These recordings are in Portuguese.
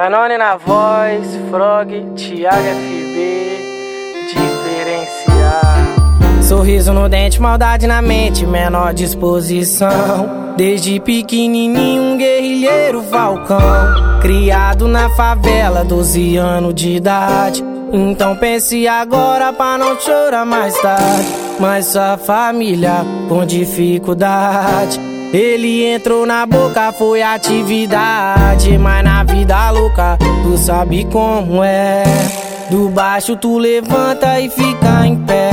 Danone na voz, Frog, Thiago FB, diferenciar. Sorriso no dente, maldade na mente, menor disposição. Desde pequenininho, um guerrilheiro falcão. Criado na favela, 12 anos de idade. Então pense agora pra não chorar mais tarde. Mas sua família com dificuldade. Ele entrou na boca, foi atividade. Mas na vida louca, tu sabe como é. Do baixo tu levanta e fica em pé.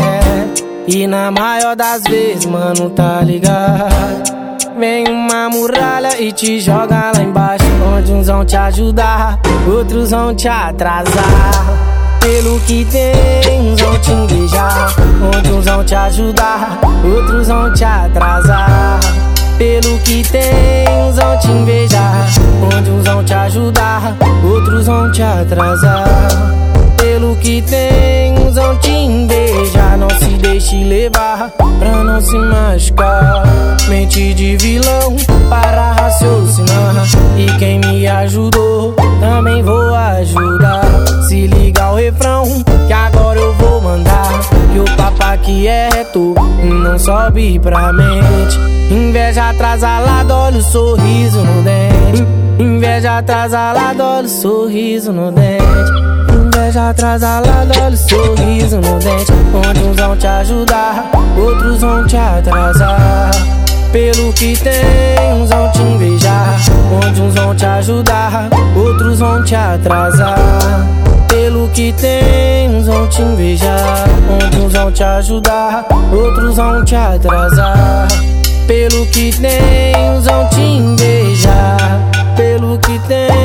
E na maior das vezes, mano, tá ligado? Vem uma muralha e te joga lá embaixo. Onde uns vão te ajudar, outros vão te atrasar. Pelo que tem, uns vão te invejar. Onde uns vão te ajudar, outros vão te atrasar. Pelo que tem, uns vão te invejar. Onde uns vão te ajudar, outros vão te atrasar. Pelo que tem, uns vão te invejar. Não se deixe levar pra não se machucar. Mente de vilão para raciocinar. E quem me ajudou, também vou ajudar. Se liga o refrão, que agora eu vou mandar. Que o papo aqui é reto, não sobe pra mente. Inveja atrasalada, olha o sorriso no dente. Inveja atrasalada, olha o sorriso no dente. Inveja atrasalada, olha o sorriso no dente. Onde uns vão te ajudar, outros vão te atrasar. Pelo que tem, uns vão te invejar. Onde uns vão te ajudar, outros vão te atrasar. Pelo que tem, uns vão te invejar. Onde uns vão te ajudar, outros vão te atrasar. Pelo que tem, vão te invejar. Pelo que tem,